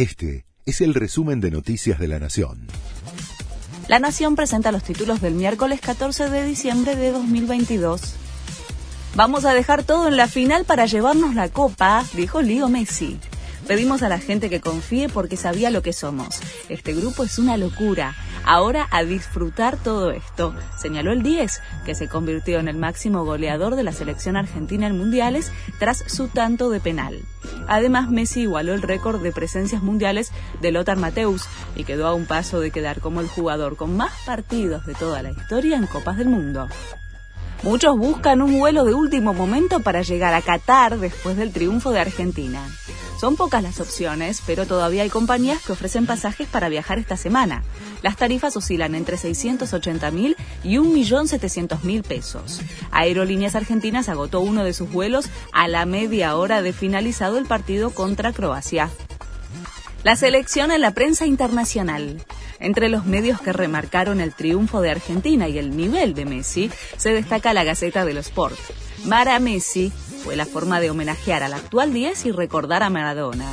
Este es el resumen de Noticias de la Nación. La Nación presenta los títulos del miércoles 14 de diciembre de 2022. Vamos a dejar todo en la final para llevarnos la copa, dijo Leo Messi. Pedimos a la gente que confíe porque sabía lo que somos. Este grupo es una locura. Ahora a disfrutar todo esto, señaló el 10, que se convirtió en el máximo goleador de la selección argentina en mundiales tras su tanto de penal. Además, Messi igualó el récord de presencias mundiales de Lothar Mateus y quedó a un paso de quedar como el jugador con más partidos de toda la historia en Copas del Mundo. Muchos buscan un vuelo de último momento para llegar a Qatar después del triunfo de Argentina. Son pocas las opciones, pero todavía hay compañías que ofrecen pasajes para viajar esta semana. Las tarifas oscilan entre 680 mil y 1.700.000 pesos. Aerolíneas Argentinas agotó uno de sus vuelos a la media hora de finalizado el partido contra Croacia. La selección en la prensa internacional. Entre los medios que remarcaron el triunfo de Argentina y el nivel de Messi, se destaca la Gaceta de los Sport. Mara Messi fue la forma de homenajear al actual 10 y recordar a Maradona.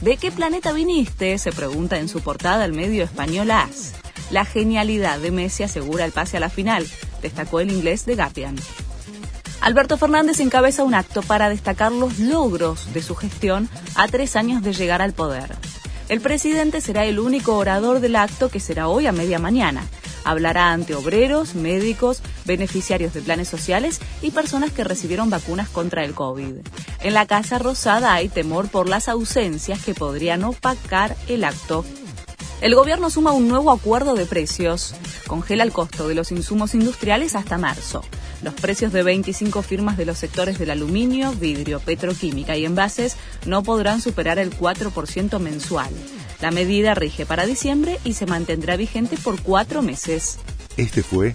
¿De qué planeta viniste? se pregunta en su portada el medio español AS. La genialidad de Messi asegura el pase a la final, destacó el inglés de Gapian. Alberto Fernández encabeza un acto para destacar los logros de su gestión a tres años de llegar al poder. El presidente será el único orador del acto que será hoy a media mañana. Hablará ante obreros, médicos, beneficiarios de planes sociales y personas que recibieron vacunas contra el COVID. En la Casa Rosada hay temor por las ausencias que podrían opacar el acto. El gobierno suma un nuevo acuerdo de precios. Congela el costo de los insumos industriales hasta marzo. Los precios de 25 firmas de los sectores del aluminio, vidrio, petroquímica y envases no podrán superar el 4% mensual. La medida rige para diciembre y se mantendrá vigente por cuatro meses. Este fue